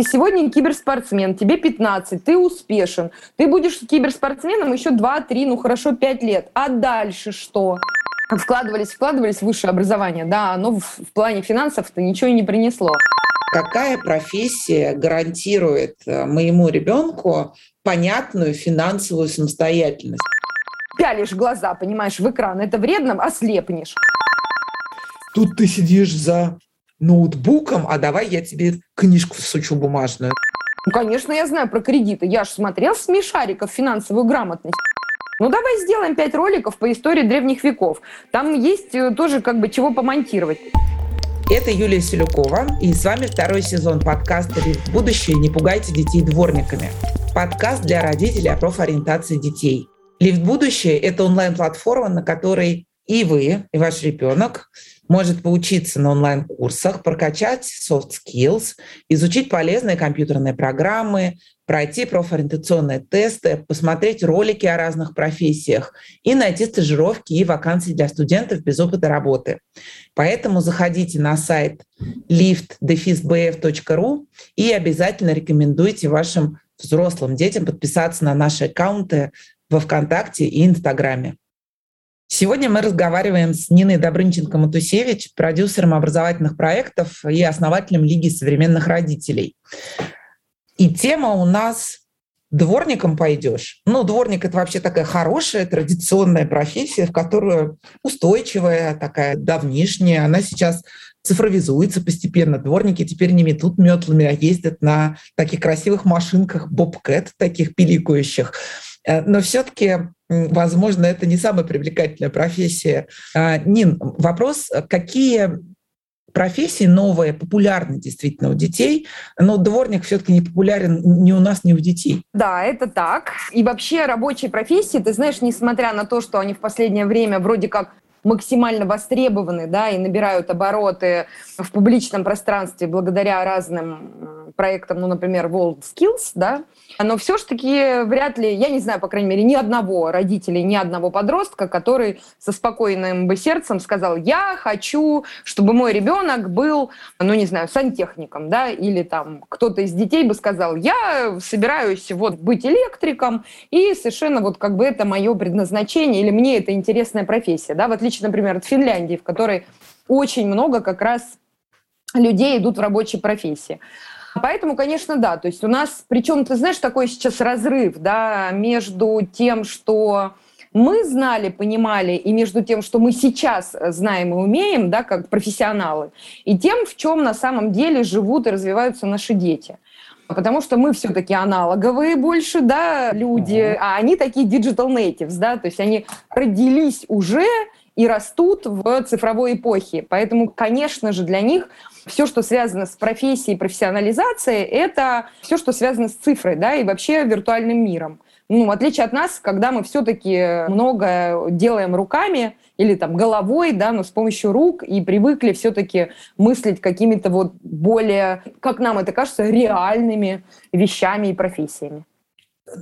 Ты сегодня киберспортсмен, тебе 15, ты успешен. Ты будешь киберспортсменом еще 2-3, ну хорошо, 5 лет. А дальше что? Вкладывались, вкладывались в высшее образование, да, но в, в плане финансов-то ничего и не принесло. Какая профессия гарантирует э, моему ребенку понятную финансовую самостоятельность? Пялишь глаза, понимаешь, в экран. Это вредно, ослепнешь. Тут ты сидишь за ноутбуком, а давай я тебе книжку всучу бумажную. Ну, конечно, я знаю про кредиты. Я же смотрел смешариков финансовую грамотность. Ну, давай сделаем пять роликов по истории древних веков. Там есть э, тоже как бы чего помонтировать. Это Юлия Селюкова, и с вами второй сезон подкаста «Лифт будущее. Не пугайте детей дворниками». Подкаст для родителей о профориентации детей. «Лифт будущее» — это онлайн-платформа, на которой и вы, и ваш ребенок может поучиться на онлайн-курсах, прокачать soft skills, изучить полезные компьютерные программы, пройти профориентационные тесты, посмотреть ролики о разных профессиях и найти стажировки и вакансии для студентов без опыта работы. Поэтому заходите на сайт liftdefisbf.ru и обязательно рекомендуйте вашим взрослым детям подписаться на наши аккаунты во ВКонтакте и Инстаграме. Сегодня мы разговариваем с Ниной Добрынченко-Матусевич, продюсером образовательных проектов и основателем Лиги современных родителей. И тема у нас дворником пойдешь. Ну, дворник это вообще такая хорошая традиционная профессия, в которую устойчивая, такая давнишняя. Она сейчас цифровизуется постепенно. Дворники теперь не метут метлами, а ездят на таких красивых машинках бобкэт, таких пиликающих. Э, но все-таки, возможно, это не самая привлекательная профессия. А, Нин, вопрос, какие профессии новые, популярны действительно у детей, но дворник все-таки не популярен ни у нас, ни у детей. Да, это так. И вообще рабочие профессии, ты знаешь, несмотря на то, что они в последнее время вроде как максимально востребованы, да, и набирают обороты в публичном пространстве благодаря разным проектам, ну, например, World Skills, да, но все-таки вряд ли, я не знаю, по крайней мере, ни одного родителя, ни одного подростка, который со спокойным бы сердцем сказал, я хочу, чтобы мой ребенок был, ну, не знаю, сантехником, да, или там кто-то из детей бы сказал, я собираюсь вот быть электриком, и совершенно вот как бы это мое предназначение, или мне это интересная профессия, да, в отличие, например, от Финляндии, в которой очень много как раз людей идут в рабочей профессии. Поэтому, конечно, да. То есть у нас, причем, ты знаешь, такой сейчас разрыв да, между тем, что мы знали, понимали, и между тем, что мы сейчас знаем и умеем, да, как профессионалы, и тем, в чем на самом деле живут и развиваются наши дети. Потому что мы все-таки аналоговые больше, да, люди, а они такие digital natives, да, то есть они родились уже и растут в цифровой эпохе. Поэтому, конечно же, для них все, что связано с профессией, профессионализацией, это все, что связано с цифрой, да, и вообще виртуальным миром. Ну, в отличие от нас, когда мы все-таки много делаем руками или там головой, да, но с помощью рук и привыкли все-таки мыслить какими-то вот более, как нам это кажется, реальными вещами и профессиями.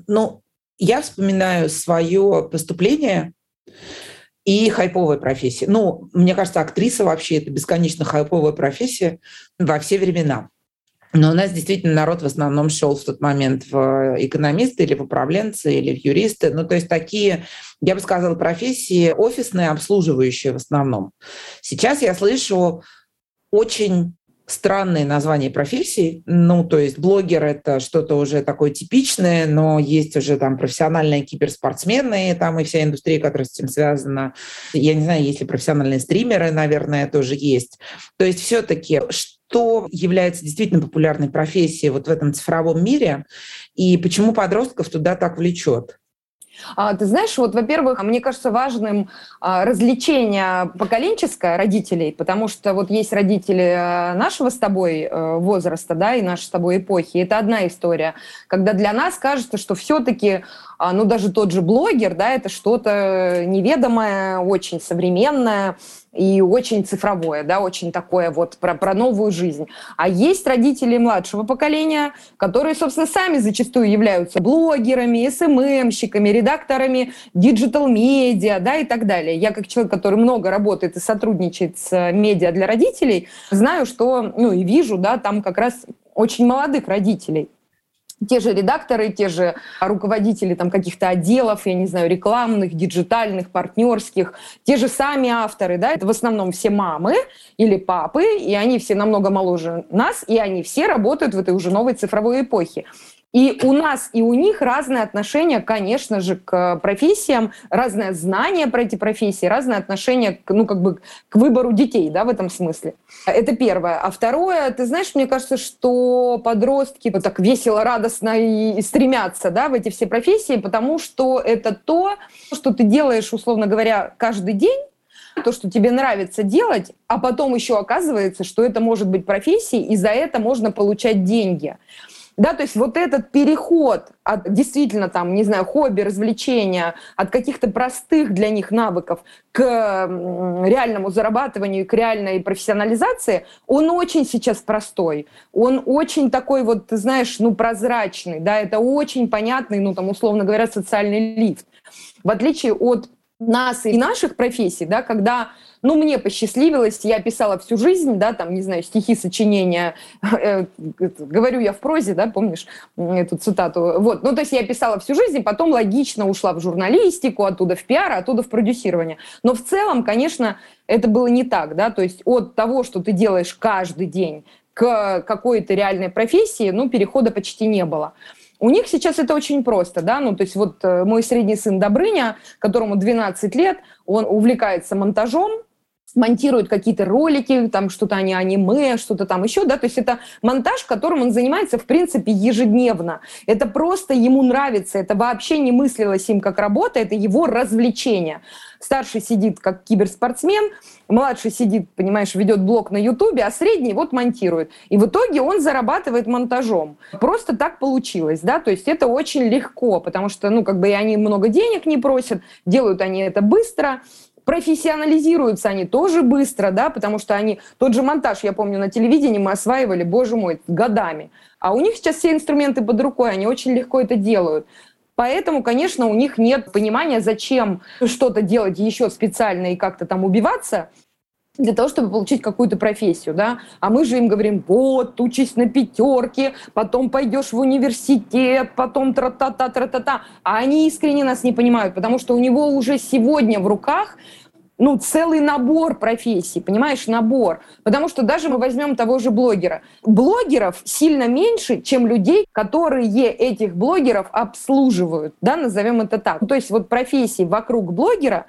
Ну, я вспоминаю свое поступление и хайповая профессия. Ну, мне кажется, актриса вообще это бесконечно хайповая профессия во все времена. Но у нас действительно народ в основном шел в тот момент в экономисты или в управленцы, или в юристы. Ну, то есть такие, я бы сказала, профессии офисные, обслуживающие в основном. Сейчас я слышу очень странные названия профессий. Ну, то есть блогер — это что-то уже такое типичное, но есть уже там профессиональные киберспортсмены, там и вся индустрия, которая с этим связана. Я не знаю, есть ли профессиональные стримеры, наверное, тоже есть. То есть все-таки что является действительно популярной профессией вот в этом цифровом мире, и почему подростков туда так влечет? А, ты знаешь, вот, во-первых, мне кажется важным а, развлечение поколенческое родителей, потому что вот есть родители э, нашего с тобой э, возраста, да, и нашей с тобой эпохи. Это одна история, когда для нас кажется, что все-таки а, ну, даже тот же блогер, да, это что-то неведомое, очень современное и очень цифровое, да, очень такое вот про, про новую жизнь. А есть родители младшего поколения, которые, собственно, сами зачастую являются блогерами, SMM щиками, редакторами digital медиа, да, и так далее. Я как человек, который много работает и сотрудничает с медиа для родителей, знаю, что, ну, и вижу, да, там как раз очень молодых родителей те же редакторы, те же руководители там каких-то отделов, я не знаю, рекламных, диджитальных, партнерских, те же сами авторы, да, это в основном все мамы или папы, и они все намного моложе нас, и они все работают в этой уже новой цифровой эпохе. И у нас и у них разное отношение, конечно же, к профессиям, разное знание про эти профессии, разное отношение к, ну, как бы, к выбору детей, да, в этом смысле. Это первое. А второе, ты знаешь, мне кажется, что подростки вот так весело, радостно и стремятся, да, в эти все профессии, потому что это то, что ты делаешь, условно говоря, каждый день, то, что тебе нравится делать, а потом еще оказывается, что это может быть профессией, и за это можно получать деньги. Да, то есть вот этот переход от действительно там, не знаю, хобби, развлечения, от каких-то простых для них навыков к реальному зарабатыванию, к реальной профессионализации, он очень сейчас простой. Он очень такой вот, знаешь, ну, прозрачный, да, это очень понятный, ну, там, условно говоря, социальный лифт. В отличие от нас и наших профессий, да, когда ну, мне посчастливилось, я писала всю жизнь, да, там, не знаю, стихи, сочинения, э, говорю я в прозе, да, помнишь эту цитату, вот, ну, то есть я писала всю жизнь, потом логично ушла в журналистику, оттуда в пиар, оттуда в продюсирование. Но в целом, конечно, это было не так, да, то есть от того, что ты делаешь каждый день к какой-то реальной профессии, ну, перехода почти не было. У них сейчас это очень просто, да, ну, то есть вот э, мой средний сын Добрыня, которому 12 лет, он увлекается монтажом, монтирует какие-то ролики, там что-то они аниме, что-то там еще, да, то есть это монтаж, которым он занимается, в принципе, ежедневно. Это просто ему нравится, это вообще не мыслилось им как работа, это его развлечение. Старший сидит как киберспортсмен, младший сидит, понимаешь, ведет блог на Ютубе, а средний вот монтирует. И в итоге он зарабатывает монтажом. Просто так получилось, да, то есть это очень легко, потому что, ну, как бы и они много денег не просят, делают они это быстро, профессионализируются они тоже быстро, да, потому что они, тот же монтаж, я помню, на телевидении мы осваивали, боже мой, годами. А у них сейчас все инструменты под рукой, они очень легко это делают. Поэтому, конечно, у них нет понимания, зачем что-то делать еще специально и как-то там убиваться, для того, чтобы получить какую-то профессию, да, а мы же им говорим, вот, учись на пятерке, потом пойдешь в университет, потом тра-та-та, тра-та-та, а они искренне нас не понимают, потому что у него уже сегодня в руках ну, целый набор профессий, понимаешь, набор. Потому что даже мы возьмем того же блогера. Блогеров сильно меньше, чем людей, которые этих блогеров обслуживают, да, назовем это так. То есть вот профессий вокруг блогера,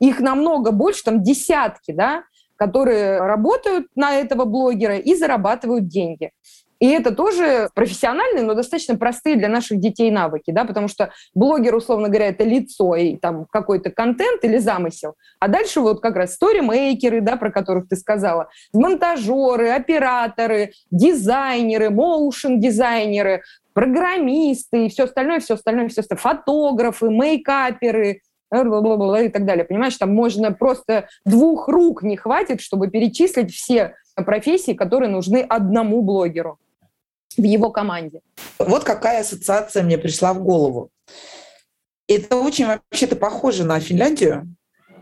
их намного больше, там десятки, да, которые работают на этого блогера и зарабатывают деньги. И это тоже профессиональные, но достаточно простые для наших детей навыки, да, потому что блогер, условно говоря, это лицо и там какой-то контент или замысел. А дальше вот как раз сторимейкеры, да, про которых ты сказала, монтажеры, операторы, дизайнеры, моушен-дизайнеры, программисты и все остальное, все остальное, все остальное, фотографы, мейкаперы, и так далее. Понимаешь, там можно просто двух рук не хватит, чтобы перечислить все профессии, которые нужны одному блогеру в его команде. Вот какая ассоциация мне пришла в голову. Это очень вообще-то похоже на Финляндию,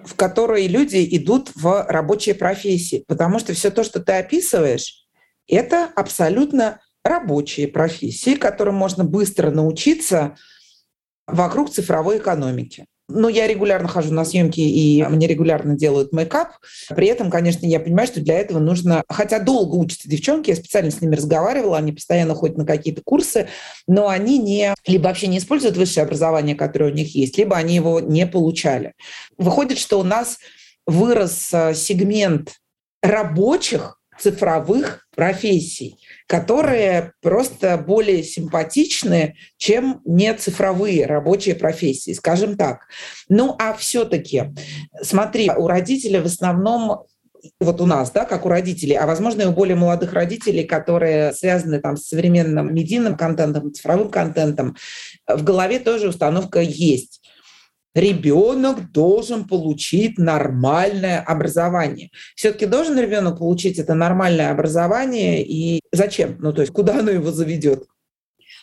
в которой люди идут в рабочие профессии, потому что все то, что ты описываешь, это абсолютно рабочие профессии, которым можно быстро научиться вокруг цифровой экономики. Ну, я регулярно хожу на съемки, и мне регулярно делают мейкап. При этом, конечно, я понимаю, что для этого нужно... Хотя долго учатся девчонки, я специально с ними разговаривала, они постоянно ходят на какие-то курсы, но они не... либо вообще не используют высшее образование, которое у них есть, либо они его не получали. Выходит, что у нас вырос э, сегмент рабочих цифровых профессий которые просто более симпатичны, чем не цифровые рабочие профессии, скажем так. Ну а все-таки, смотри, у родителей в основном вот у нас, да, как у родителей, а возможно и у более молодых родителей, которые связаны там с современным медийным контентом, цифровым контентом, в голове тоже установка есть ребенок должен получить нормальное образование. Все-таки должен ребенок получить это нормальное образование и зачем? Ну, то есть куда оно его заведет?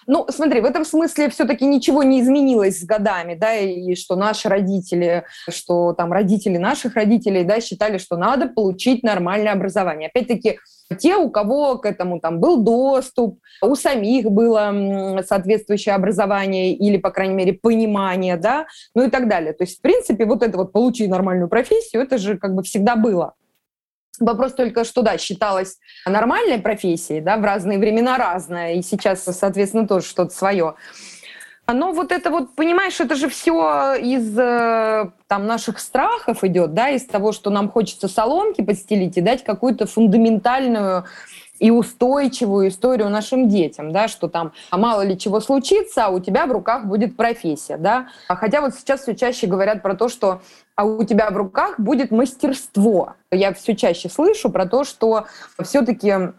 Ну, смотри, в этом смысле все-таки ничего не изменилось с годами, да, и что наши родители, что там родители наших родителей, да, считали, что надо получить нормальное образование. Опять-таки, те, у кого к этому там был доступ, у самих было соответствующее образование или, по крайней мере, понимание, да, ну и так далее. То есть, в принципе, вот это вот получи нормальную профессию, это же как бы всегда было. Вопрос только, что да, считалось нормальной профессией, да, в разные времена разное, и сейчас, соответственно, тоже что-то свое. Но вот это вот, понимаешь, это же все из э, там наших страхов идет, да, из того, что нам хочется соломки подстелить и дать какую-то фундаментальную и устойчивую историю нашим детям, да, что там а мало ли чего случится, а у тебя в руках будет профессия, да. Хотя вот сейчас все чаще говорят про то, что а у тебя в руках будет мастерство. Я все чаще слышу про то, что все-таки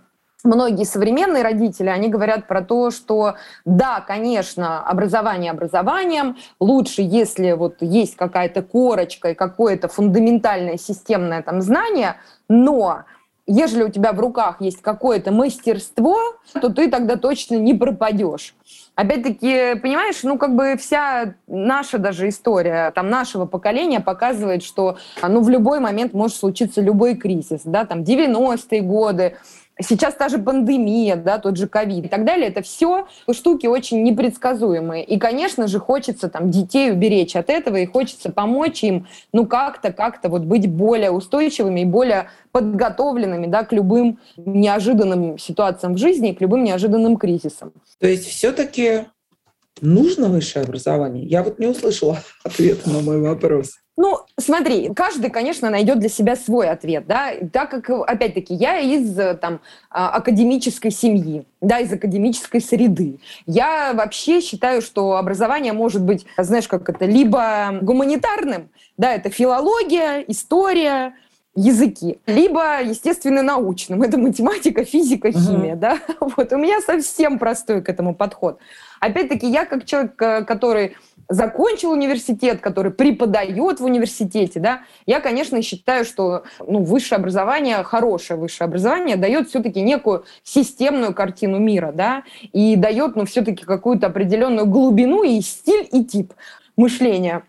многие современные родители, они говорят про то, что да, конечно, образование образованием, лучше, если вот есть какая-то корочка и какое-то фундаментальное системное там знание, но ежели у тебя в руках есть какое-то мастерство, то ты тогда точно не пропадешь. Опять-таки, понимаешь, ну как бы вся наша даже история, там нашего поколения показывает, что ну в любой момент может случиться любой кризис, да, там 90-е годы, Сейчас та же пандемия, да, тот же ковид и так далее, это все штуки очень непредсказуемые. И, конечно же, хочется там детей уберечь от этого, и хочется помочь им, ну, как-то, как-то вот быть более устойчивыми и более подготовленными, да, к любым неожиданным ситуациям в жизни, к любым неожиданным кризисам. То есть все-таки нужно высшее образование? Я вот не услышала ответа на мой вопрос. Ну, смотри, каждый, конечно, найдет для себя свой ответ, да, так как, опять-таки, я из там а, академической семьи, да, из академической среды. Я вообще считаю, что образование может быть, знаешь, как это, либо гуманитарным, да, это филология, история, языки, либо, естественно, научным. Это математика, физика, химия, uh-huh. да. Вот у меня совсем простой к этому подход. Опять-таки, я как человек, э, который закончил университет, который преподает в университете, да, я, конечно, считаю, что ну, высшее образование, хорошее высшее образование дает все-таки некую системную картину мира, да, и дает, ну, все-таки какую-то определенную глубину и стиль, и тип мышления.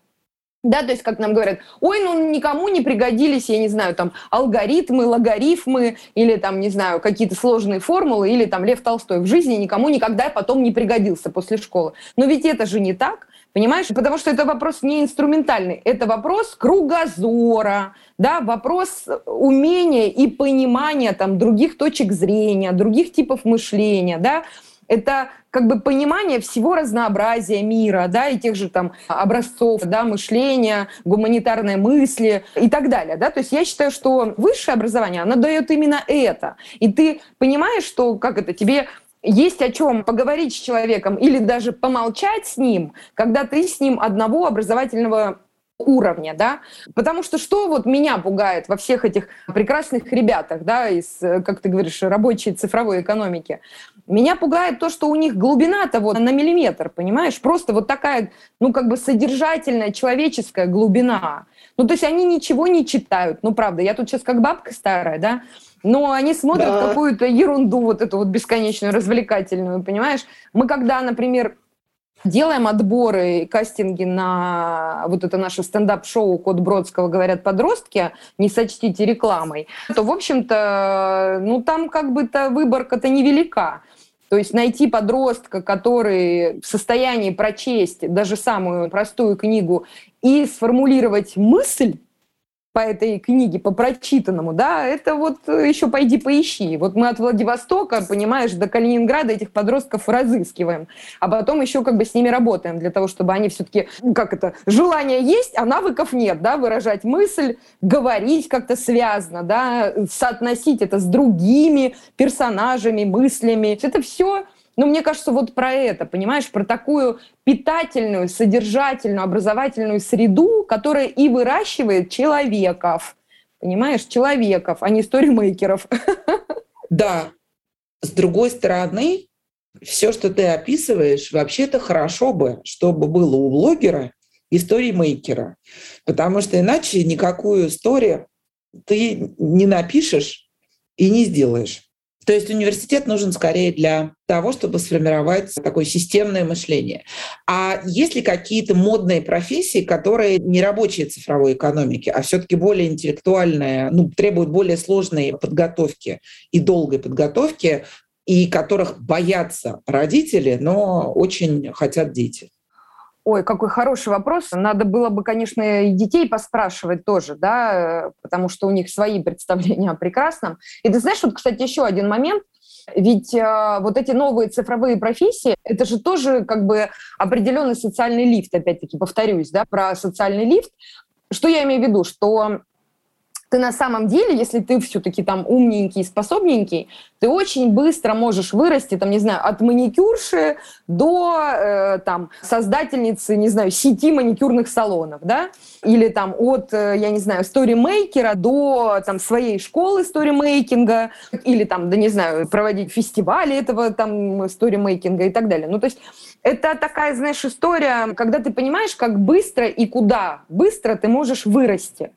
Да, то есть, как нам говорят, ой, ну никому не пригодились, я не знаю, там, алгоритмы, логарифмы, или там, не знаю, какие-то сложные формулы, или там Лев Толстой в жизни никому никогда потом не пригодился после школы. Но ведь это же не так. Понимаешь? Потому что это вопрос не инструментальный, это вопрос кругозора, да, вопрос умения и понимания там, других точек зрения, других типов мышления, да, это как бы понимание всего разнообразия мира, да, и тех же там образцов, да, мышления, гуманитарной мысли и так далее, да, то есть я считаю, что высшее образование, оно дает именно это, и ты понимаешь, что, как это, тебе есть о чем поговорить с человеком или даже помолчать с ним, когда ты с ним одного образовательного уровня, да, потому что что вот меня пугает во всех этих прекрасных ребятах, да, из, как ты говоришь, рабочей цифровой экономики, меня пугает то, что у них глубина-то вот на миллиметр, понимаешь, просто вот такая, ну, как бы содержательная человеческая глубина, ну, то есть они ничего не читают, ну, правда, я тут сейчас как бабка старая, да, но они смотрят да. какую-то ерунду, вот эту вот бесконечную, развлекательную, понимаешь? Мы когда, например, делаем отборы, кастинги на вот это наше стендап-шоу «Код Бродского говорят подростки», не сочтите рекламой, то, в общем-то, ну там как бы-то выборка-то невелика. То есть найти подростка, который в состоянии прочесть даже самую простую книгу и сформулировать мысль, по этой книге, по прочитанному, да, это вот э, еще пойди поищи. Вот мы от Владивостока, понимаешь, до Калининграда этих подростков разыскиваем, а потом еще как бы с ними работаем для того, чтобы они все-таки, ну, как это, желание есть, а навыков нет, да, выражать мысль, говорить как-то связано, да, соотносить это с другими персонажами, мыслями. Это все но мне кажется, вот про это, понимаешь, про такую питательную, содержательную, образовательную среду, которая и выращивает человеков. Понимаешь, человеков, а не сторимейкеров. Да. С другой стороны, все, что ты описываешь, вообще-то хорошо бы, чтобы было у блогера и сторимейкера. Потому что иначе никакую историю ты не напишешь и не сделаешь. То есть университет нужен скорее для того, чтобы сформировать такое системное мышление. А есть ли какие-то модные профессии, которые не рабочие цифровой экономики, а все-таки более интеллектуальные, ну, требуют более сложной подготовки и долгой подготовки, и которых боятся родители, но очень хотят дети? Ой, какой хороший вопрос. Надо было бы, конечно, и детей поспрашивать тоже, да, потому что у них свои представления о прекрасном. И ты знаешь, вот, кстати, еще один момент. Ведь э, вот эти новые цифровые профессии, это же тоже как бы определенный социальный лифт, опять-таки повторюсь, да, про социальный лифт. Что я имею в виду? Что ты на самом деле, если ты все-таки там умненький, способненький, ты очень быстро можешь вырасти, там, не знаю, от маникюрши до э, там создательницы, не знаю, сети маникюрных салонов, да, или там от, э, я не знаю, сторимейкера до там своей школы сторимейкинга, или там, да не знаю, проводить фестивали этого там сторимейкинга и так далее. Ну, то есть это такая, знаешь, история, когда ты понимаешь, как быстро и куда быстро ты можешь вырасти.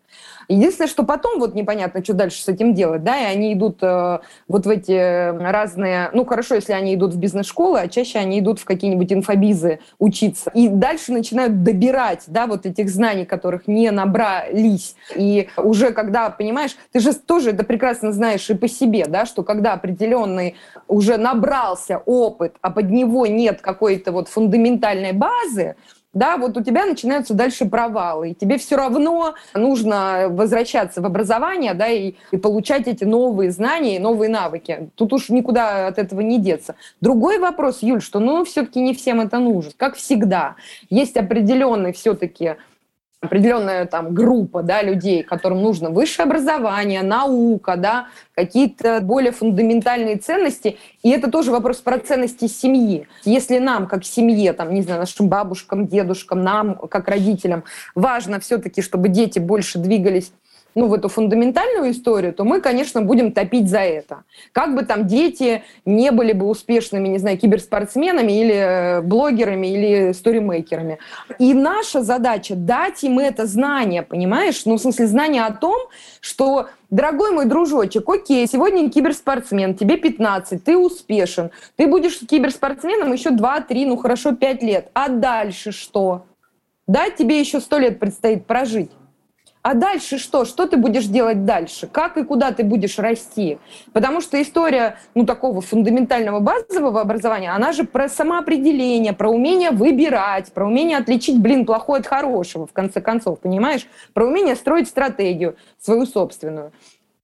Единственное, что потом вот непонятно, что дальше с этим делать, да, и они идут э, вот в эти разные, ну хорошо, если они идут в бизнес-школы, а чаще они идут в какие-нибудь инфобизы учиться. И дальше начинают добирать, да, вот этих знаний, которых не набрались. И уже когда, понимаешь, ты же тоже это прекрасно знаешь и по себе, да, что когда определенный уже набрался опыт, а под него нет какой-то вот фундаментальной базы, да, вот у тебя начинаются дальше провалы, и тебе все равно нужно возвращаться в образование, да, и, и получать эти новые знания и новые навыки. Тут уж никуда от этого не деться. Другой вопрос, Юль, что, ну, все-таки не всем это нужно. Как всегда, есть определенный все-таки определенная там группа да, людей, которым нужно высшее образование, наука, да, какие-то более фундаментальные ценности. И это тоже вопрос про ценности семьи. Если нам, как семье, там, не знаю, нашим бабушкам, дедушкам, нам, как родителям, важно все-таки, чтобы дети больше двигались ну, в эту фундаментальную историю, то мы, конечно, будем топить за это. Как бы там дети не были бы успешными, не знаю, киберспортсменами или э, блогерами или сторимейкерами. И наша задача дать им это знание, понимаешь? Ну, в смысле, знание о том, что Дорогой мой дружочек, окей, сегодня киберспортсмен, тебе 15, ты успешен. Ты будешь киберспортсменом еще 2-3, ну хорошо, 5 лет. А дальше что? Да, тебе еще 100 лет предстоит прожить. А дальше что? Что ты будешь делать дальше? Как и куда ты будешь расти? Потому что история ну, такого фундаментального базового образования, она же про самоопределение, про умение выбирать, про умение отличить, блин, плохое от хорошего, в конце концов, понимаешь? Про умение строить стратегию свою собственную.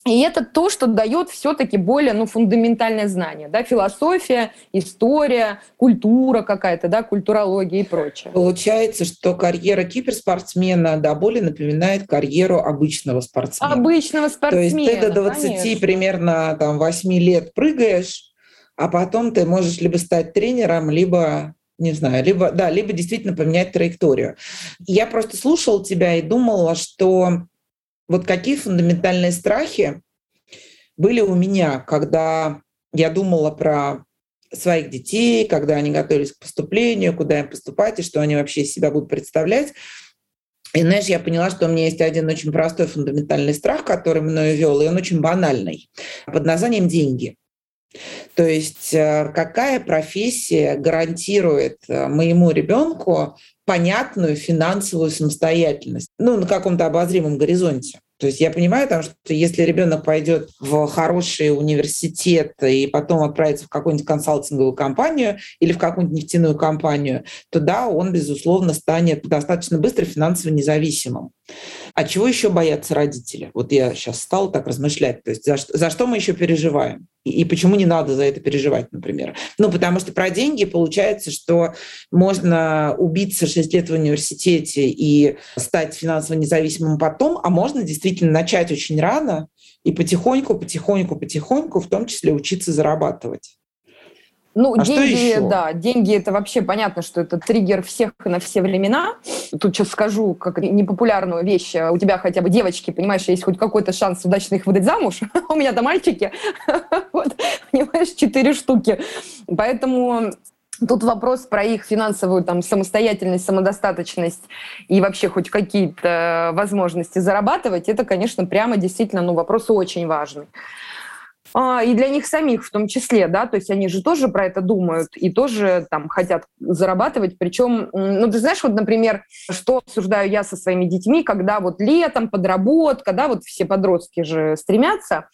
И это то, что дает все-таки более ну, фундаментальное знание. Да? Философия, история, культура какая-то, да, культурология и прочее. Получается, что карьера киберспортсмена да, более напоминает карьеру обычного спортсмена. Обычного спортсмена, То есть ты до 20 конечно. примерно там, 8 лет прыгаешь, а потом ты можешь либо стать тренером, либо не знаю, либо, да, либо действительно поменять траекторию. Я просто слушала тебя и думала, что вот какие фундаментальные страхи были у меня, когда я думала про своих детей, когда они готовились к поступлению, куда им поступать и что они вообще из себя будут представлять. И, знаешь, я поняла, что у меня есть один очень простой фундаментальный страх, который мною вел, и он очень банальный, под названием «деньги». То есть э, какая профессия гарантирует э, моему ребенку понятную финансовую самостоятельность, ну, на каком-то обозримом горизонте. То есть я понимаю, там, что если ребенок пойдет в хороший университет и потом отправится в какую-нибудь консалтинговую компанию или в какую-нибудь нефтяную компанию, то да, он, безусловно, станет достаточно быстро финансово независимым. А чего еще боятся родители? Вот я сейчас стал так размышлять. То есть за, за что мы еще переживаем? И, почему не надо за это переживать, например? Ну, потому что про деньги получается, что можно убиться 6 лет в университете и стать финансово независимым потом, а можно действительно начать очень рано и потихоньку, потихоньку, потихоньку, в том числе учиться зарабатывать. Ну, а деньги, да, деньги это вообще понятно, что это триггер всех на все времена. Тут сейчас скажу, как непопулярную вещь. У тебя хотя бы девочки, понимаешь, есть хоть какой-то шанс удачно их выдать замуж. У меня-то мальчики. Вот, понимаешь, четыре штуки. Поэтому Тут вопрос про их финансовую там, самостоятельность, самодостаточность и вообще хоть какие-то возможности зарабатывать, это, конечно, прямо действительно ну, вопрос очень важный. А, и для них самих в том числе, да, то есть они же тоже про это думают и тоже там хотят зарабатывать, причем, ну, ты знаешь, вот, например, что обсуждаю я со своими детьми, когда вот летом подработка, да, вот все подростки же стремятся,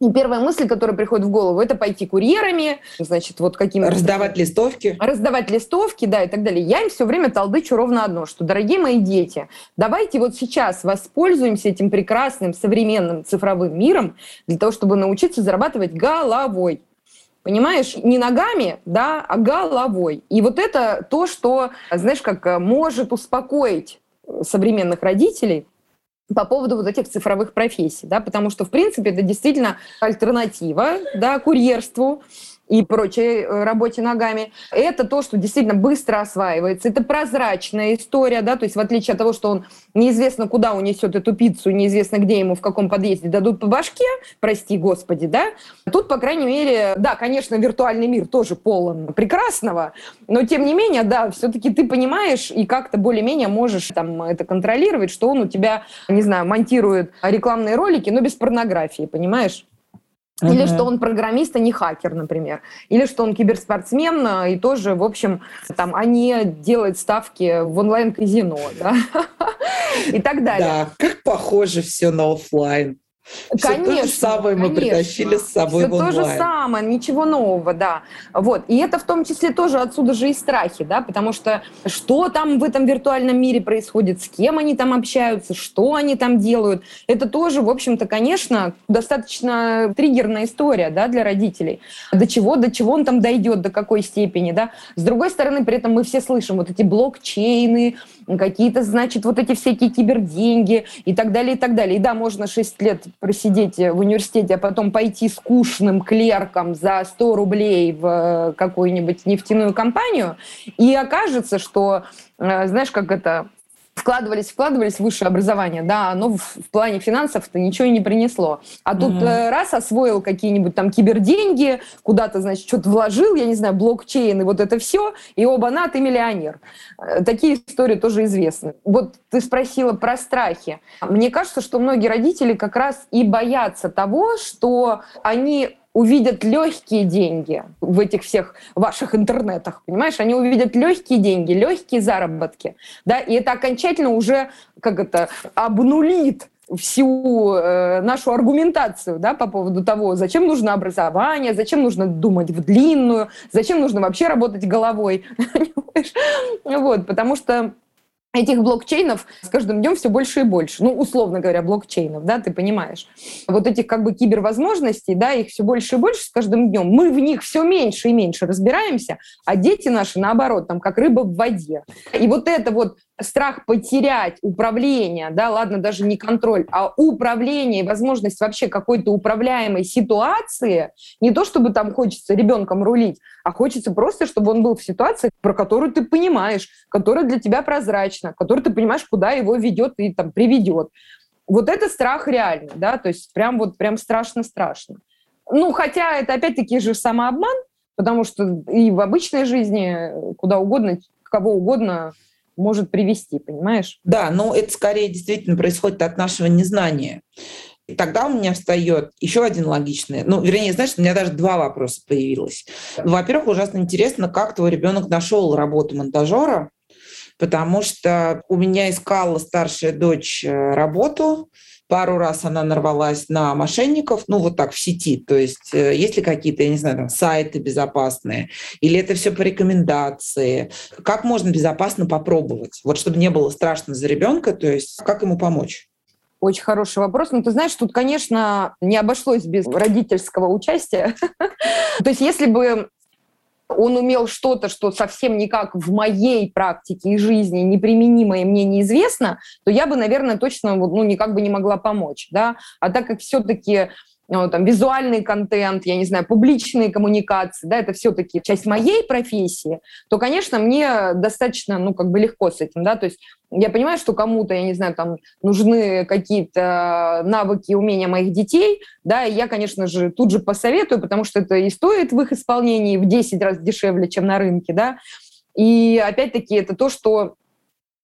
и первая мысль, которая приходит в голову, это пойти курьерами, значит, вот каким Раздавать листовки. Раздавать листовки, да, и так далее. Я им все время толдычу ровно одно, что, дорогие мои дети, давайте вот сейчас воспользуемся этим прекрасным современным цифровым миром для того, чтобы научиться зарабатывать головой. Понимаешь, не ногами, да, а головой. И вот это то, что, знаешь, как э, может успокоить современных родителей, по поводу вот этих цифровых профессий, да, потому что, в принципе, это действительно альтернатива, да, курьерству, и прочей э, работе ногами. Это то, что действительно быстро осваивается. Это прозрачная история, да, то есть в отличие от того, что он неизвестно куда унесет эту пиццу, неизвестно где ему, в каком подъезде дадут по башке, прости господи, да, тут, по крайней мере, да, конечно, виртуальный мир тоже полон прекрасного, но тем не менее, да, все-таки ты понимаешь и как-то более-менее можешь там это контролировать, что он у тебя, не знаю, монтирует рекламные ролики, но без порнографии, понимаешь? Или uh-huh. что он программист, а не хакер, например. Или что он киберспортсмен, а, и тоже, в общем, там, а не делает ставки в онлайн-казино, да, и так далее. Да, как похоже все на офлайн. Конечно, все то же самое мы конечно. притащили с собой все в онлайн. то же самое, ничего нового, да. Вот. И это в том числе тоже отсюда же и страхи, да, потому что что там в этом виртуальном мире происходит, с кем они там общаются, что они там делают, это тоже, в общем-то, конечно, достаточно триггерная история, да, для родителей. До чего, до чего он там дойдет, до какой степени, да. С другой стороны, при этом мы все слышим вот эти блокчейны, какие-то, значит, вот эти всякие киберденьги и так далее, и так далее. И да, можно 6 лет просидеть в университете, а потом пойти скучным клерком за 100 рублей в э, какую-нибудь нефтяную компанию, и окажется, что, э, знаешь, как это вкладывались, вкладывались в высшее образование, да, оно в, в плане финансов-то ничего и не принесло. А тут mm-hmm. раз освоил какие-нибудь там киберденьги, куда-то, значит, что-то вложил, я не знаю, блокчейн и вот это все, и оба-на, ты миллионер. Э, такие истории тоже известны. Вот ты спросила про страхи. Мне кажется, что многие родители как раз и боятся того, что они увидят легкие деньги в этих всех ваших интернетах, понимаешь? Они увидят легкие деньги, легкие заработки, да, и это окончательно уже, как это, обнулит всю э, нашу аргументацию да, по поводу того, зачем нужно образование, зачем нужно думать в длинную, зачем нужно вообще работать головой. вот, потому что этих блокчейнов с каждым днем все больше и больше. Ну, условно говоря, блокчейнов, да, ты понимаешь. Вот этих как бы кибервозможностей, да, их все больше и больше с каждым днем. Мы в них все меньше и меньше разбираемся, а дети наши, наоборот, там, как рыба в воде. И вот это вот страх потерять управление, да, ладно, даже не контроль, а управление и возможность вообще какой-то управляемой ситуации, не то чтобы там хочется ребенком рулить, а хочется просто, чтобы он был в ситуации, про которую ты понимаешь, которая для тебя прозрачна, которую ты понимаешь, куда его ведет и там приведет. Вот это страх реальный, да, то есть прям вот прям страшно-страшно. Ну, хотя это опять-таки же самообман, потому что и в обычной жизни куда угодно, кого угодно может привести, понимаешь? Да, но это скорее действительно происходит от нашего незнания. И тогда у меня встает еще один логичный, ну, вернее, знаешь, у меня даже два вопроса появилось. Во-первых, ужасно интересно, как твой ребенок нашел работу монтажера, потому что у меня искала старшая дочь э, работу, Пару раз она нарвалась на мошенников, ну вот так в сети. То есть э, есть ли какие-то, я не знаю, там, сайты безопасные? Или это все по рекомендации? Как можно безопасно попробовать? Вот чтобы не было страшно за ребенка, то есть как ему помочь? Очень хороший вопрос. Ну, ты знаешь, тут, конечно, не обошлось без родительского участия. То есть если бы он умел что-то, что совсем никак в моей практике и жизни неприменимое мне неизвестно, то я бы, наверное, точно ну, никак бы не могла помочь. Да? А так как все-таки ну, там, визуальный контент, я не знаю, публичные коммуникации, да, это все-таки часть моей профессии, то, конечно, мне достаточно, ну, как бы легко с этим, да, то есть я понимаю, что кому-то, я не знаю, там нужны какие-то навыки, умения моих детей, да, и я, конечно же, тут же посоветую, потому что это и стоит в их исполнении в 10 раз дешевле, чем на рынке, да, и опять-таки это то, что,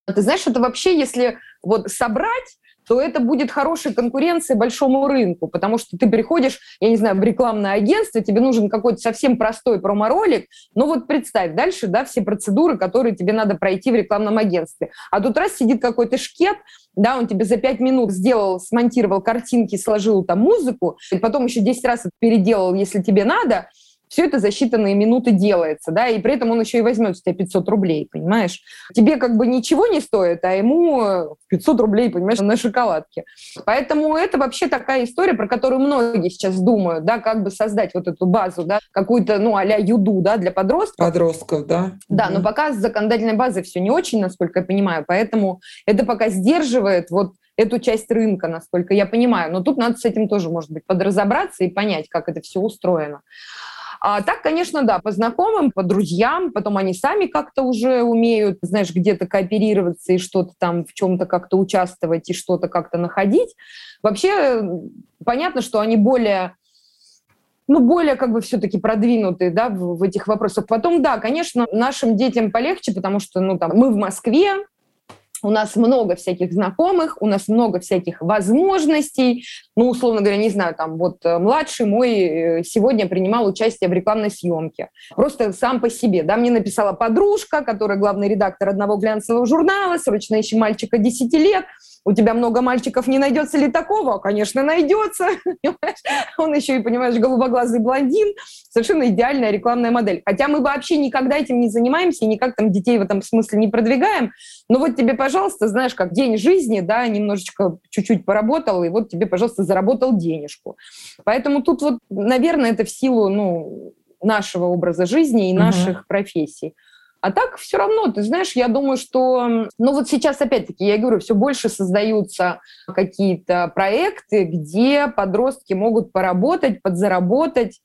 ты знаешь, это вообще, если вот собрать то это будет хорошей конкуренцией большому рынку, потому что ты приходишь, я не знаю, в рекламное агентство, тебе нужен какой-то совсем простой промо-ролик, ну вот представь, дальше, да, все процедуры, которые тебе надо пройти в рекламном агентстве. А тут раз сидит какой-то шкет, да, он тебе за пять минут сделал, смонтировал картинки, сложил там музыку, и потом еще 10 раз переделал, если тебе надо, все это за считанные минуты делается, да, и при этом он еще и возьмет с тебя 500 рублей, понимаешь? Тебе как бы ничего не стоит, а ему 500 рублей, понимаешь, на шоколадке. Поэтому это вообще такая история, про которую многие сейчас думают, да, как бы создать вот эту базу, да, какую-то, ну, а юду, да, для подростков. Подростков, да. Да, но пока с законодательной базой все не очень, насколько я понимаю, поэтому это пока сдерживает вот эту часть рынка, насколько я понимаю. Но тут надо с этим тоже, может быть, подразобраться и понять, как это все устроено. А так, конечно, да, по знакомым, по друзьям, потом они сами как-то уже умеют, знаешь, где-то кооперироваться и что-то там в чем-то как-то участвовать и что-то как-то находить. Вообще понятно, что они более ну, более как бы все-таки продвинутые, да, в, в этих вопросах. Потом, да, конечно, нашим детям полегче, потому что, ну, там, мы в Москве, у нас много всяких знакомых, у нас много всяких возможностей. Ну, условно говоря, не знаю, там вот э, младший мой э, сегодня принимал участие в рекламной съемке. Просто сам по себе. Да, мне написала подружка, которая главный редактор одного глянцевого журнала, срочно ищем мальчика 10 лет у тебя много мальчиков, не найдется ли такого? Конечно, найдется. Он еще и, понимаешь, голубоглазый блондин. Совершенно идеальная рекламная модель. Хотя мы вообще никогда этим не занимаемся и никак там детей в этом смысле не продвигаем. Но вот тебе, пожалуйста, знаешь, как день жизни, да, немножечко чуть-чуть поработал, и вот тебе, пожалуйста, заработал денежку. Поэтому тут вот, наверное, это в силу, ну, нашего образа жизни и наших uh-huh. профессий. А так все равно, ты знаешь, я думаю, что, ну вот сейчас опять-таки, я говорю, все больше создаются какие-то проекты, где подростки могут поработать, подзаработать,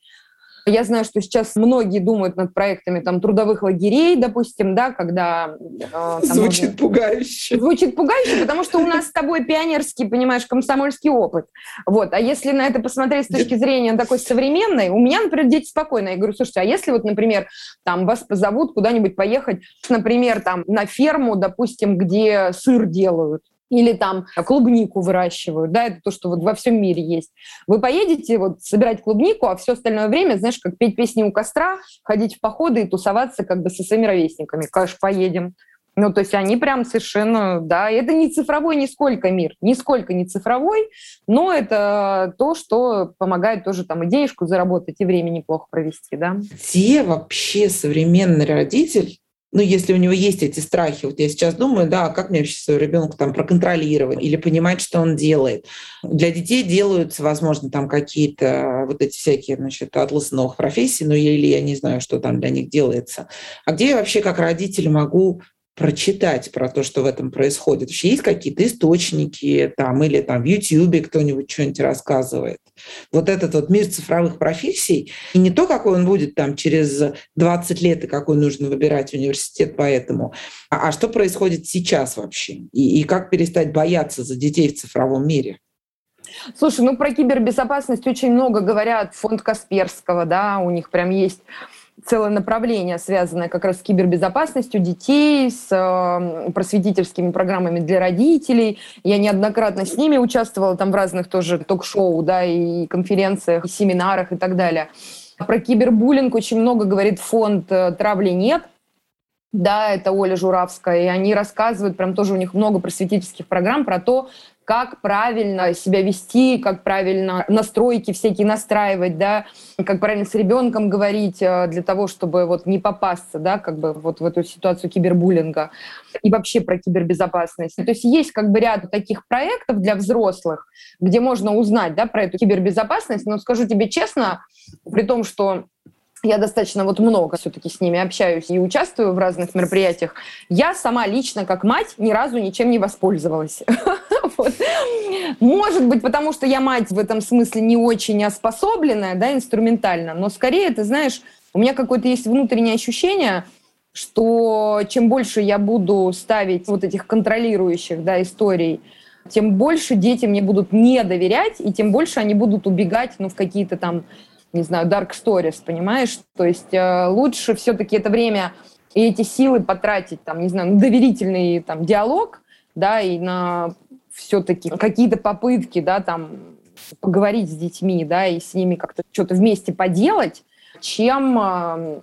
я знаю, что сейчас многие думают над проектами там трудовых лагерей, допустим, да, когда... Э, там, звучит можно... пугающе. Звучит пугающе, потому что у нас с тобой пионерский, понимаешь, комсомольский опыт. Вот. А если на это посмотреть с точки зрения такой современной, у меня, например, дети спокойно. Я говорю, слушайте, а если вот, например, там вас позовут куда-нибудь поехать, например, там на ферму, допустим, где сыр делают, или там клубнику выращивают, да, это то, что вот во всем мире есть. Вы поедете вот собирать клубнику, а все остальное время, знаешь, как петь песни у костра, ходить в походы и тусоваться как бы со своими ровесниками. Конечно, поедем. Ну, то есть они прям совершенно, да, это не цифровой нисколько мир, нисколько не цифровой, но это то, что помогает тоже там и денежку заработать, и время неплохо провести, да. Где вообще современный родитель ну, если у него есть эти страхи, вот я сейчас думаю, да, как мне вообще своего ребенка там проконтролировать или понимать, что он делает. Для детей делаются, возможно, там какие-то вот эти всякие, значит, атласы новых профессий, ну, или я не знаю, что там для них делается. А где я вообще как родитель могу прочитать про то, что в этом происходит? Вообще есть какие-то источники там или там в YouTube кто-нибудь что-нибудь рассказывает? Вот этот вот мир цифровых профессий, и не то, какой он будет там через 20 лет и какой нужно выбирать университет поэтому, а, а что происходит сейчас вообще? И, и как перестать бояться за детей в цифровом мире? Слушай, ну про кибербезопасность очень много говорят. Фонд Касперского, да, у них прям есть целое направление, связанное как раз с кибербезопасностью детей, с э, просветительскими программами для родителей. Я неоднократно с ними участвовала там в разных тоже ток-шоу, да, и конференциях, и семинарах и так далее. Про кибербуллинг очень много говорит фонд э, «Травли нет», да, это Оля Журавская, и они рассказывают, прям тоже у них много просветительских программ про то, как правильно себя вести, как правильно настройки всякие настраивать, да, как правильно с ребенком говорить э, для того, чтобы вот не попасться, да, как бы вот в эту ситуацию кибербуллинга и вообще про кибербезопасность. То есть есть как бы ряд таких проектов для взрослых, где можно узнать, да, про эту кибербезопасность, но скажу тебе честно, при том, что я достаточно вот много все-таки с ними общаюсь и участвую в разных мероприятиях. Я сама лично, как мать, ни разу ничем не воспользовалась. Может быть, потому что я мать в этом смысле не очень оспособленная, да, инструментально, но скорее, ты знаешь, у меня какое-то есть внутреннее ощущение, что чем больше я буду ставить вот этих контролирующих да, историй, тем больше дети мне будут не доверять, и тем больше они будут убегать ну, в какие-то там не знаю, dark stories, понимаешь? То есть э, лучше все-таки это время и эти силы потратить, там, не знаю, на доверительный там, диалог, да, и на все-таки какие-то попытки, да, там поговорить с детьми, да, и с ними как-то что-то вместе поделать, чем э,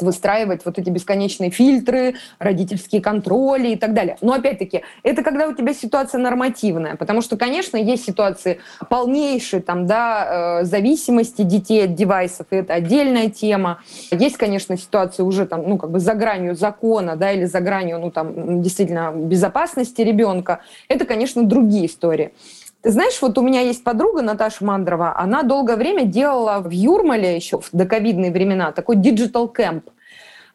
выстраивать вот эти бесконечные фильтры, родительские контроли и так далее. Но опять-таки, это когда у тебя ситуация нормативная, потому что, конечно, есть ситуации полнейшей там, да, э, зависимости детей от девайсов, и это отдельная тема. Есть, конечно, ситуации уже там, ну, как бы за гранью закона, да, или за гранью, ну, там, действительно, безопасности ребенка. Это, конечно, другие истории. Ты знаешь, вот у меня есть подруга Наташа Мандрова, она долгое время делала в Юрмале еще в доковидные времена такой camp,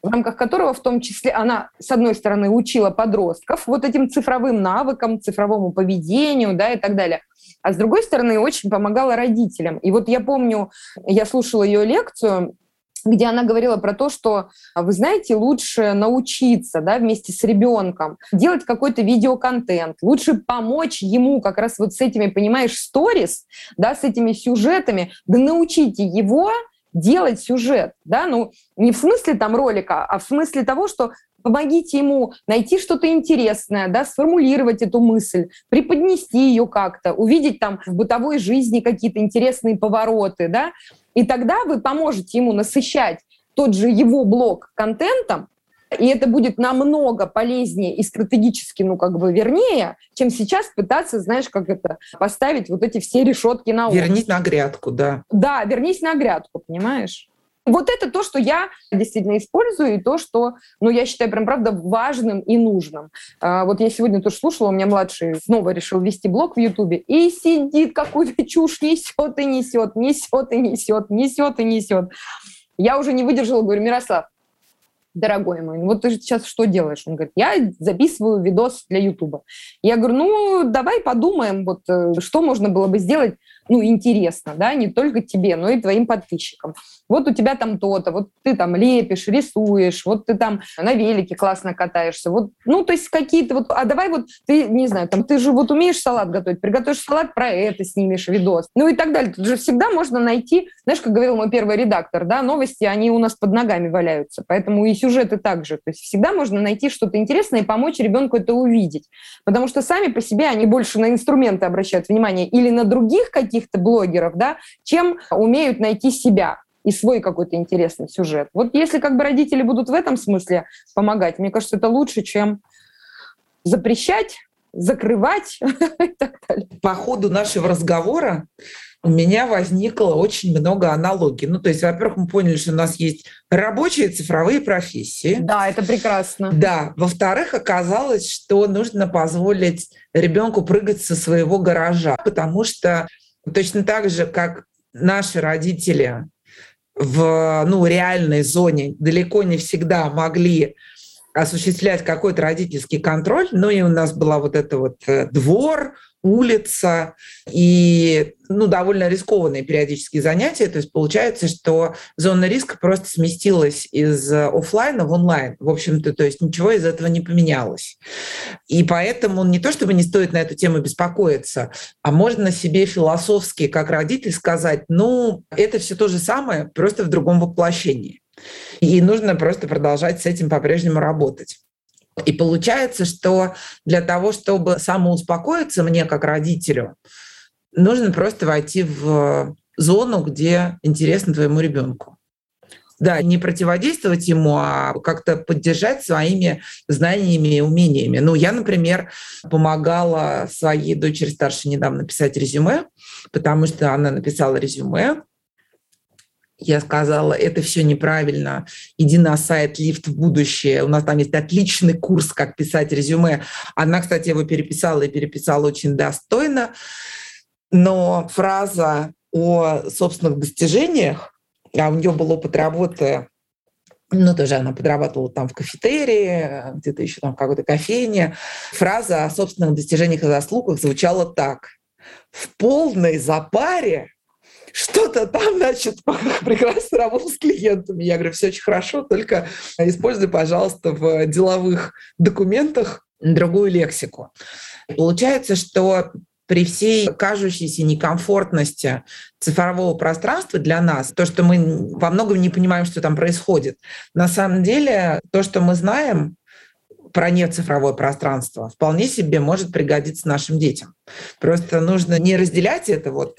в рамках которого в том числе она, с одной стороны, учила подростков вот этим цифровым навыкам, цифровому поведению, да, и так далее, а с другой стороны, очень помогала родителям. И вот я помню, я слушала ее лекцию, где она говорила про то, что, а, вы знаете, лучше научиться да, вместе с ребенком делать какой-то видеоконтент, лучше помочь ему как раз вот с этими, понимаешь, сторис, да, с этими сюжетами, да научите его делать сюжет, да, ну, не в смысле там ролика, а в смысле того, что помогите ему найти что-то интересное, да, сформулировать эту мысль, преподнести ее как-то, увидеть там в бытовой жизни какие-то интересные повороты, да, и тогда вы поможете ему насыщать тот же его блог контентом, и это будет намного полезнее и стратегически, ну, как бы вернее, чем сейчас пытаться, знаешь, как это, поставить вот эти все решетки на улицу. Вернись на грядку, да. Да, вернись на грядку, понимаешь? Вот это то, что я действительно использую, и то, что, ну, я считаю прям, правда, важным и нужным. А, вот я сегодня тоже слушала, у меня младший снова решил вести блог в Ютубе, и сидит какую-то чушь несет и несет, несет и несет, несет и несет. Я уже не выдержала, говорю, Мирослав, дорогой мой, вот ты же сейчас что делаешь? Он говорит, я записываю видос для Ютуба. Я говорю, ну, давай подумаем, вот э, что можно было бы сделать ну, интересно, да, не только тебе, но и твоим подписчикам. Вот у тебя там то-то, вот ты там лепишь, рисуешь, вот ты там на велике классно катаешься, вот, ну, то есть какие-то вот, а давай вот ты, не знаю, там, ты же вот умеешь салат готовить, приготовишь салат, про это снимешь видос, ну и так далее. Тут же всегда можно найти, знаешь, как говорил мой первый редактор, да, новости, они у нас под ногами валяются, поэтому и сюжеты также, то есть всегда можно найти что-то интересное и помочь ребенку это увидеть, потому что сами по себе они больше на инструменты обращают внимание или на других каких каких-то блогеров, да, чем умеют найти себя и свой какой-то интересный сюжет. Вот если как бы родители будут в этом смысле помогать, мне кажется, это лучше, чем запрещать, закрывать и так далее. По ходу нашего разговора у меня возникло очень много аналогий. Ну, то есть, во-первых, мы поняли, что у нас есть рабочие цифровые профессии. Да, это прекрасно. Да. Во-вторых, оказалось, что нужно позволить ребенку прыгать со своего гаража, потому что Точно так же, как наши родители в ну, реальной зоне далеко не всегда могли осуществлять какой-то родительский контроль, но и у нас была вот это вот э, двор, улица и ну, довольно рискованные периодические занятия. То есть получается, что зона риска просто сместилась из офлайна в онлайн. В общем-то, то есть ничего из этого не поменялось. И поэтому не то, чтобы не стоит на эту тему беспокоиться, а можно себе философски, как родитель, сказать, ну, это все то же самое, просто в другом воплощении. И нужно просто продолжать с этим по-прежнему работать. И получается, что для того, чтобы самоуспокоиться мне как родителю, нужно просто войти в зону, где интересно твоему ребенку. Да, не противодействовать ему, а как-то поддержать своими знаниями и умениями. Ну, я, например, помогала своей дочери старшей недавно писать резюме, потому что она написала резюме, я сказала, это все неправильно, иди на сайт «Лифт в будущее», у нас там есть отличный курс, как писать резюме. Она, кстати, его переписала и переписала очень достойно, но фраза о собственных достижениях, а у нее был опыт работы ну, тоже она подрабатывала там в кафетерии, где-то еще там в какой-то кофейне. Фраза о собственных достижениях и заслугах звучала так. В полной запаре что-то там, значит, прекрасно работал с клиентами. Я говорю, все очень хорошо, только используй, пожалуйста, в деловых документах другую лексику. Получается, что при всей кажущейся некомфортности цифрового пространства для нас, то, что мы во многом не понимаем, что там происходит, на самом деле то, что мы знаем, про нецифровое пространство вполне себе может пригодиться нашим детям. Просто нужно не разделять это вот.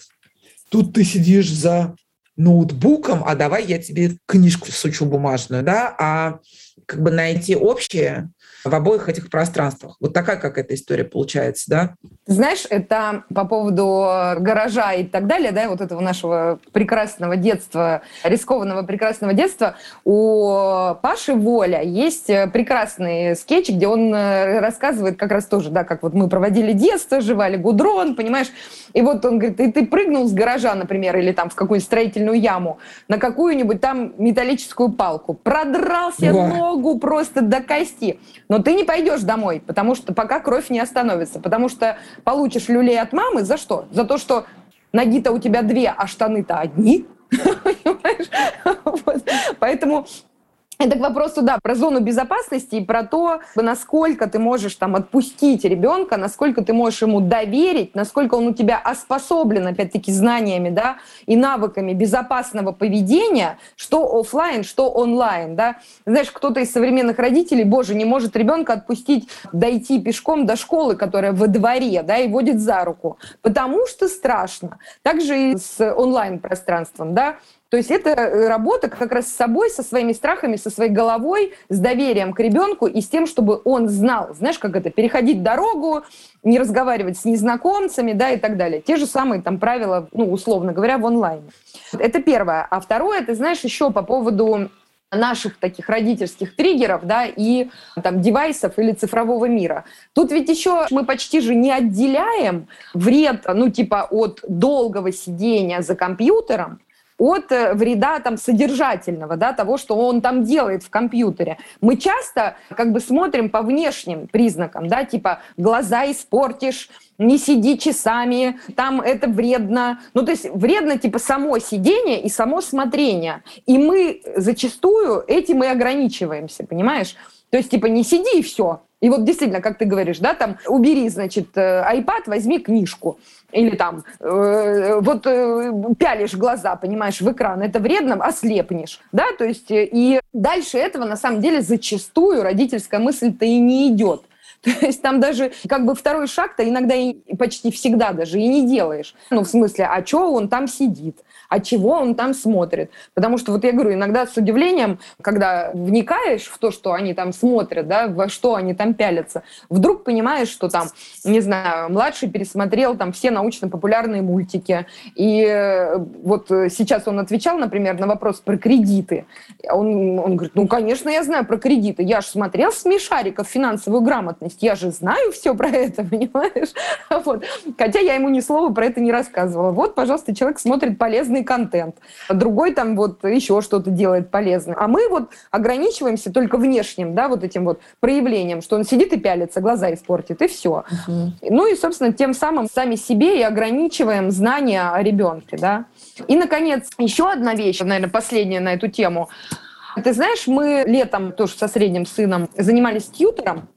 Тут ты сидишь за ноутбуком, а давай я тебе книжку сучу бумажную, да, а как бы найти общее, в обоих этих пространствах. Вот такая как эта история получается, да? Знаешь, это по поводу гаража и так далее, да, вот этого нашего прекрасного детства, рискованного прекрасного детства. У Паши Воля есть прекрасный скетч, где он э, рассказывает как раз тоже, да, как вот мы проводили детство, жевали гудрон, понимаешь? И вот он говорит, и ты прыгнул с гаража, например, или там в какую-нибудь строительную яму, на какую-нибудь там металлическую палку, продрался Во. ногу просто до кости. Но ты не пойдешь домой, потому что пока кровь не остановится, потому что получишь люлей от мамы за что? За то, что ноги-то у тебя две, а штаны-то одни. Поэтому это к вопросу, да, про зону безопасности и про то, насколько ты можешь там отпустить ребенка, насколько ты можешь ему доверить, насколько он у тебя оспособлен, опять-таки, знаниями, да, и навыками безопасного поведения, что офлайн, что онлайн, да. Знаешь, кто-то из современных родителей, боже, не может ребенка отпустить дойти пешком до школы, которая во дворе, да, и водит за руку, потому что страшно. Также и с онлайн-пространством, да, то есть это э, работа как раз с собой, со своими страхами, со своей головой, с доверием к ребенку и с тем, чтобы он знал, знаешь, как это, переходить дорогу, не разговаривать с незнакомцами, да, и так далее. Те же самые там правила, ну, условно говоря, в онлайне. Это первое. А второе, ты знаешь, еще по поводу наших таких родительских триггеров, да, и там девайсов или цифрового мира. Тут ведь еще мы почти же не отделяем вред, ну, типа от долгого сидения за компьютером от э, вреда там содержательного, да, того, что он там делает в компьютере. Мы часто как бы смотрим по внешним признакам, да, типа глаза испортишь, не сиди часами, там это вредно. Ну, то есть вредно типа само сидение и само смотрение. И мы зачастую этим и ограничиваемся, понимаешь? То есть типа не сиди и все. И вот действительно, как ты говоришь, да, там убери, значит, э, iPad, возьми книжку. Или там, э, вот э, пялишь глаза, понимаешь, в экран, это вредно, ослепнешь, да, то есть, э, и дальше этого, на самом деле, зачастую родительская мысль-то и не идет. То есть там даже как бы второй шаг-то иногда и почти всегда даже и не делаешь. Ну, в смысле, а что он там сидит? А чего он там смотрит. Потому что, вот я говорю, иногда с удивлением, когда вникаешь в то, что они там смотрят, да, во что они там пялятся, вдруг понимаешь, что там, не знаю, младший пересмотрел там все научно-популярные мультики, и э, вот сейчас он отвечал, например, на вопрос про кредиты. Он, он говорит, ну, конечно, я знаю про кредиты, я же смотрел смешариков финансовую грамотность, я же знаю все про это, понимаешь? Вот. Хотя я ему ни слова про это не рассказывала. Вот, пожалуйста, человек смотрит полезные полезный контент, другой там вот еще что-то делает полезное. А мы вот ограничиваемся только внешним, да, вот этим вот проявлением, что он сидит и пялится, глаза испортит, и все. Угу. Ну и, собственно, тем самым сами себе и ограничиваем знания о ребенке, да. И, наконец, еще одна вещь, наверное, последняя на эту тему. Ты знаешь, мы летом тоже со средним сыном занимались тьютером,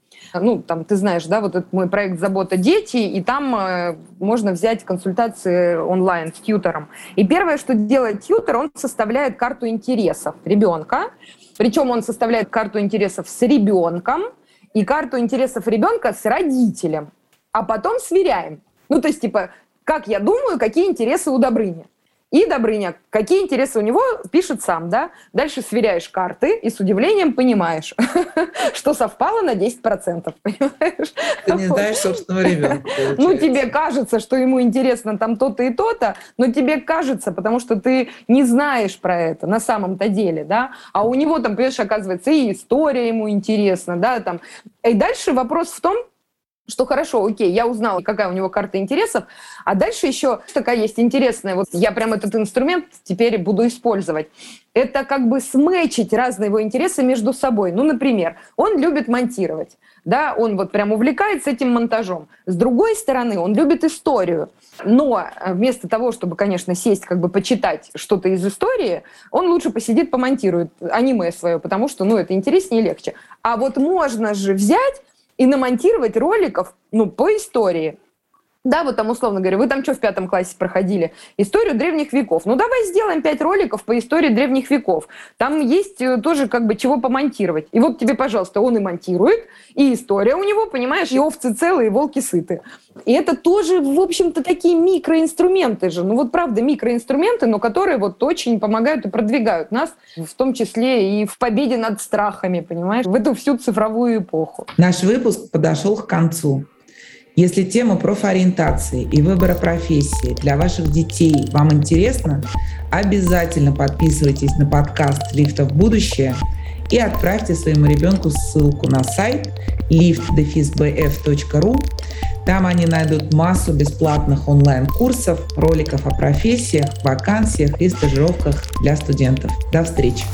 ну, там, ты знаешь, да, вот этот мой проект «Забота дети», и там э, можно взять консультации онлайн с тьютором. И первое, что делает тьютор, он составляет карту интересов ребенка, причем он составляет карту интересов с ребенком и карту интересов ребенка с родителем, а потом сверяем. Ну, то есть, типа, как я думаю, какие интересы у Добрыни. И Добрыня, какие интересы у него, пишет сам, да? Дальше сверяешь карты и с удивлением понимаешь, что совпало на 10%, понимаешь? Ты не знаешь собственного ребенка. Ну, тебе кажется, что ему интересно там то-то и то-то, но тебе кажется, потому что ты не знаешь про это на самом-то деле, да? А у него там, понимаешь, оказывается, и история ему интересна, да, там. И дальше вопрос в том, что хорошо, окей, я узнала, какая у него карта интересов, а дальше еще такая есть интересная, вот я прям этот инструмент теперь буду использовать. Это как бы сметчить разные его интересы между собой. Ну, например, он любит монтировать, да, он вот прям увлекается этим монтажом. С другой стороны, он любит историю, но вместо того, чтобы, конечно, сесть, как бы почитать что-то из истории, он лучше посидит, помонтирует аниме свое, потому что, ну, это интереснее и легче. А вот можно же взять и намонтировать роликов ну, по истории. Да, вот там, условно говоря, вы там что в пятом классе проходили? Историю древних веков. Ну, давай сделаем пять роликов по истории древних веков. Там есть э, тоже как бы чего помонтировать. И вот тебе, пожалуйста, он и монтирует, и история у него, понимаешь, и овцы целые, и волки сыты. И это тоже, в общем-то, такие микроинструменты же. Ну вот правда, микроинструменты, но которые вот очень помогают и продвигают нас, в том числе и в победе над страхами, понимаешь, в эту всю цифровую эпоху. Наш выпуск подошел к концу. Если тема профориентации и выбора профессии для ваших детей вам интересна, обязательно подписывайтесь на подкаст «Лифта в будущее» и отправьте своему ребенку ссылку на сайт liftdefisbf.ru. Там они найдут массу бесплатных онлайн-курсов, роликов о профессиях, вакансиях и стажировках для студентов. До встречи!